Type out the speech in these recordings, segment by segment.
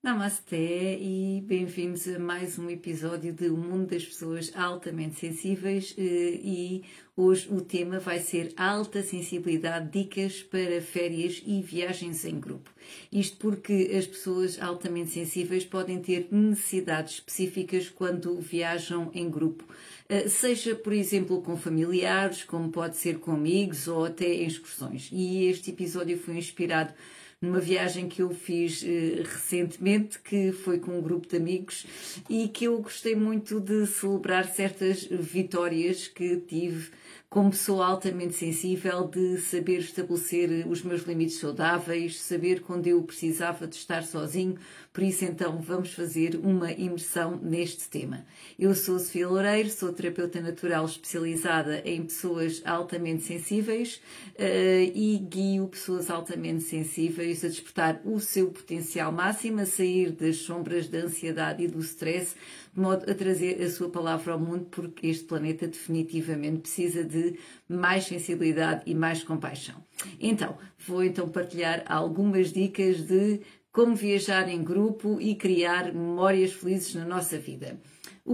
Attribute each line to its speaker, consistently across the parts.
Speaker 1: Namasté e bem-vindos a mais um episódio de O Mundo das Pessoas Altamente Sensíveis eh, e hoje o tema vai ser Alta Sensibilidade, Dicas para Férias e Viagens em Grupo. Isto porque as pessoas altamente sensíveis podem ter necessidades específicas quando viajam em grupo, eh, seja, por exemplo, com familiares, como pode ser com amigos ou até em excursões. E este episódio foi inspirado numa viagem que eu fiz uh, recentemente, que foi com um grupo de amigos e que eu gostei muito de celebrar certas vitórias que tive como pessoa altamente sensível, de saber estabelecer os meus limites saudáveis, saber quando eu precisava de estar sozinho. Por isso, então, vamos fazer uma imersão neste tema. Eu sou Sofia Loureiro, sou terapeuta natural especializada em pessoas altamente sensíveis uh, e guio pessoas altamente sensíveis a despertar o seu potencial máximo, a sair das sombras da ansiedade e do stress modo a trazer a sua palavra ao mundo, porque este planeta definitivamente precisa de mais sensibilidade e mais compaixão. Então, vou então partilhar algumas dicas de como viajar em grupo e criar memórias felizes na nossa vida.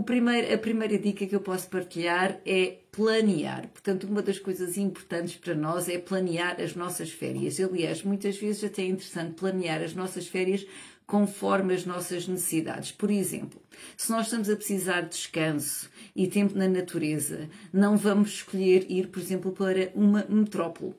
Speaker 1: Primeiro, a primeira dica que eu posso partilhar é planear. Portanto, uma das coisas importantes para nós é planear as nossas férias. Aliás, muitas vezes até é interessante planear as nossas férias conforme as nossas necessidades. Por exemplo, se nós estamos a precisar de descanso e tempo na natureza, não vamos escolher ir, por exemplo, para uma metrópole.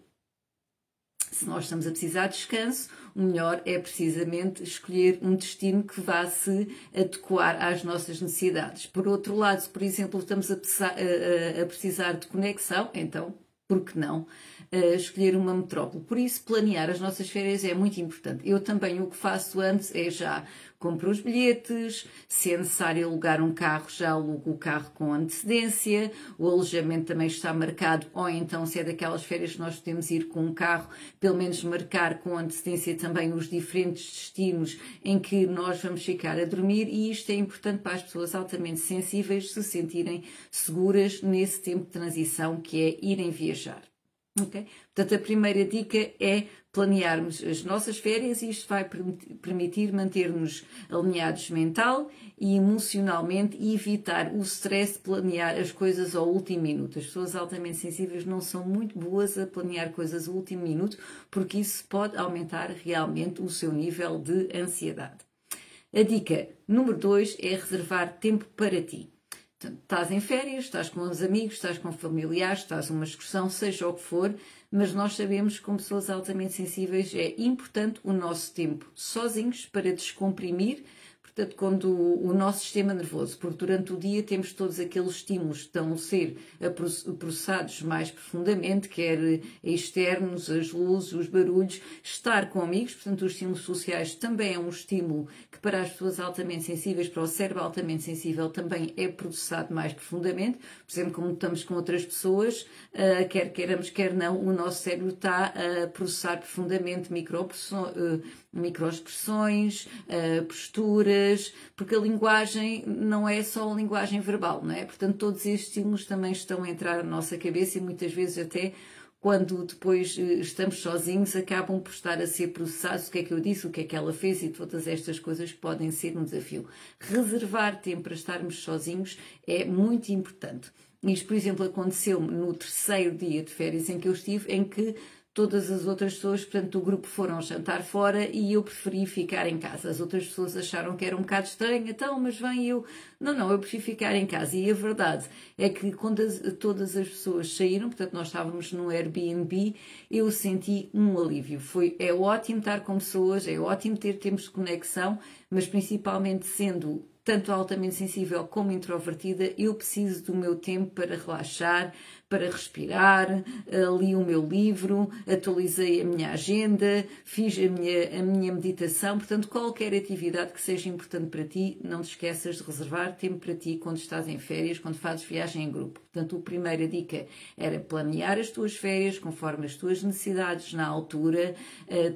Speaker 1: Se nós estamos a precisar de descanso, o melhor é precisamente escolher um destino que vá se adequar às nossas necessidades. Por outro lado, se por exemplo estamos a, a precisar de conexão, então, por que não? escolher uma metrópole. Por isso, planear as nossas férias é muito importante. Eu também o que faço antes é já compro os bilhetes, se é necessário alugar um carro, já alugo o carro com antecedência, o alojamento também está marcado, ou então, se é daquelas férias que nós podemos ir com um carro, pelo menos marcar com antecedência também os diferentes destinos em que nós vamos ficar a dormir, e isto é importante para as pessoas altamente sensíveis se sentirem seguras nesse tempo de transição que é irem viajar. Okay? Portanto, a primeira dica é planearmos as nossas férias e isto vai permitir manter-nos alinhados mental e emocionalmente e evitar o stress de planear as coisas ao último minuto. As pessoas altamente sensíveis não são muito boas a planear coisas ao último minuto porque isso pode aumentar realmente o seu nível de ansiedade. A dica número 2 é reservar tempo para ti. Estás em férias, estás com os amigos, estás com familiares, estás numa excursão, seja o que for, mas nós sabemos que, como pessoas altamente sensíveis, é importante o nosso tempo sozinhos para descomprimir portanto, quando o, nosso sistema nervoso, porque durante o dia temos todos aqueles estímulos que estão a ser processados mais profundamente, quer externos, as luzes, os barulhos, estar com amigos, portanto, os estímulos sociais também é um estímulo que para as pessoas altamente sensíveis, para o cérebro altamente sensível, também é processado mais profundamente. Por exemplo, como estamos com outras pessoas, uh, quer queiramos, quer não, o nosso cérebro está a processar profundamente. Uh, microexpressões, uh, porque a linguagem não é só a linguagem verbal, não é? Portanto, todos estes estímulos também estão a entrar na nossa cabeça e muitas vezes até quando depois eh, estamos sozinhos, acabam por estar a ser processados o que é que eu disse, o que é que ela fez e todas estas coisas podem ser um desafio. Reservar tempo para estarmos sozinhos é muito importante. Isto, por exemplo, aconteceu-me no terceiro dia de férias em que eu estive, em que todas as outras pessoas, portanto, o grupo foram jantar fora e eu preferi ficar em casa. As outras pessoas acharam que era um bocado estranho, então, mas vem eu. Não, não, eu prefiro ficar em casa. E a verdade é que quando as, todas as pessoas saíram, portanto, nós estávamos no Airbnb, eu senti um alívio. Foi, é ótimo estar com pessoas, é ótimo ter tempos de conexão, mas principalmente sendo tanto altamente sensível como introvertida, eu preciso do meu tempo para relaxar, para respirar, li o meu livro, atualizei a minha agenda, fiz a minha, a minha meditação. Portanto, qualquer atividade que seja importante para ti, não te esqueças de reservar tempo para ti quando estás em férias, quando fazes viagem em grupo. Portanto, a primeira dica era planear as tuas férias conforme as tuas necessidades na altura,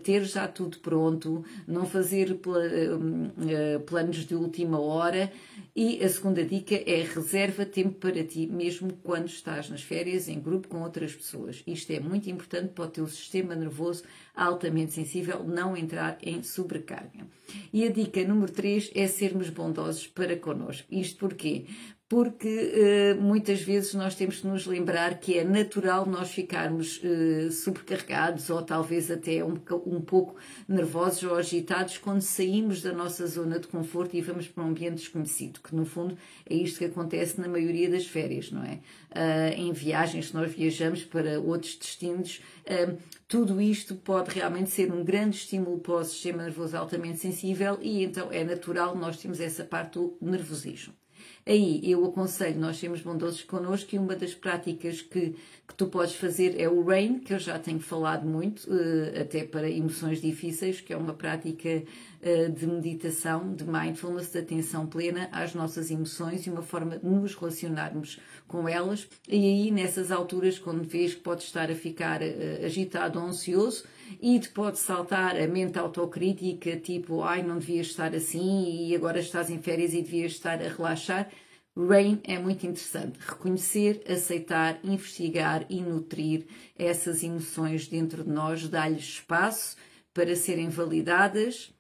Speaker 1: ter já tudo pronto, não fazer planos de última hora. E a segunda dica é reserva tempo para ti, mesmo quando estás nas férias em grupo com outras pessoas. Isto é muito importante para o teu sistema nervoso altamente sensível não entrar em sobrecarga. E a dica número 3 é sermos bondosos para connosco. Isto porquê? Porque uh, muitas vezes nós temos que nos lembrar que é natural nós ficarmos uh, sobrecarregados ou talvez até um, um, pouco nervosos ou agitados quando saímos da nossa zona de conforto e vamos para um ambiente desconhecido, que no fundo é isto que acontece na maioria das férias, não é? Uh, em viagens, se nós viajamos para outros destinos, tudo isto pode realmente ser um grande estímulo para o sistema nervoso altamente sensível e então é natural nós termos essa parte do nervosismo. Aí eu aconselho nós sermos bondosos connosco e uma das práticas que, que tu podes fazer é o RAIN, que eu já tenho falado muito, uh, até para emoções difíceis, que é uma prática uh, de meditação, de mindfulness, de atenção plena às nossas emoções e uma forma de nos relacionarmos com elas. E aí, nessas alturas, quando vês que podes estar a ficar uh, agitado ou ansioso, e te pode saltar a mente autocrítica, tipo, ai, não devias estar assim e agora estás em férias e devias estar a relaxar. RAIN é muito interessante. Reconhecer, aceitar, investigar e nutrir essas emoções dentro de nós, dar-lhes espaço para serem validadas,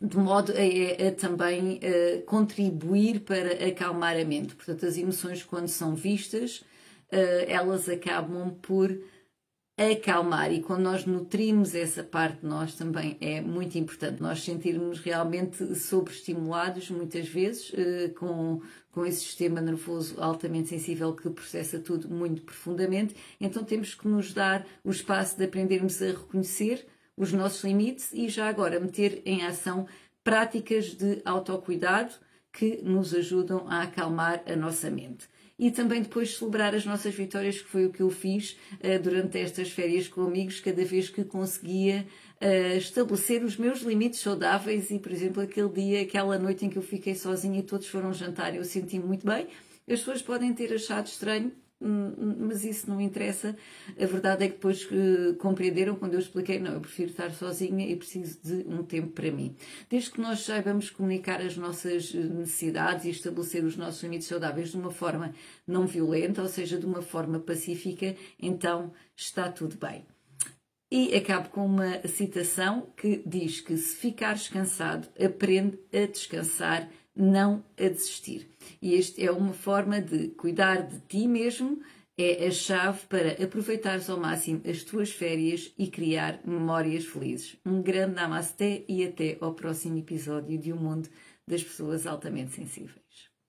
Speaker 1: de modo a, a, a também a contribuir para acalmar a mente. Portanto, as emoções, quando são vistas, eh, elas acabam por acalmar. E quando nós nutrimos essa parte nós também é muito importante nós sentirmos realmente sobreestimulados muitas vezes eh, com, com esse sistema nervoso altamente sensível que processa tudo muito profundamente. Então temos que nos dar o espaço de aprendermos a reconhecer os nossos limites e já agora meter em ação práticas de autocuidado que nos ajudam a acalmar a nossa mente e também depois celebrar as nossas vitórias, que foi o que eu fiz uh, durante estas férias com amigos, cada vez que conseguia uh, estabelecer os meus limites saudáveis e, por exemplo, aquele dia, aquela noite em que eu fiquei sozinha e todos foram jantar, eu senti muito bem. As pessoas podem ter achado estranho, mas isso não interessa. A verdade é que depois uh, compreenderam quando eu expliquei: não, eu prefiro estar sozinha e preciso de um tempo para mim. Desde que nós saibamos comunicar as nossas necessidades e estabelecer os nossos limites saudáveis de uma forma não violenta, ou seja, de uma forma pacífica, então está tudo bem. E acabo com uma citação que diz que se ficares cansado, aprende a descansar não a desistir. E esta é uma forma de cuidar de ti mesmo, é a chave para aproveitares ao máximo as tuas férias e criar memórias felizes. Um grande namasté e até ao próximo episódio de O Mundo das Pessoas Altamente Sensíveis.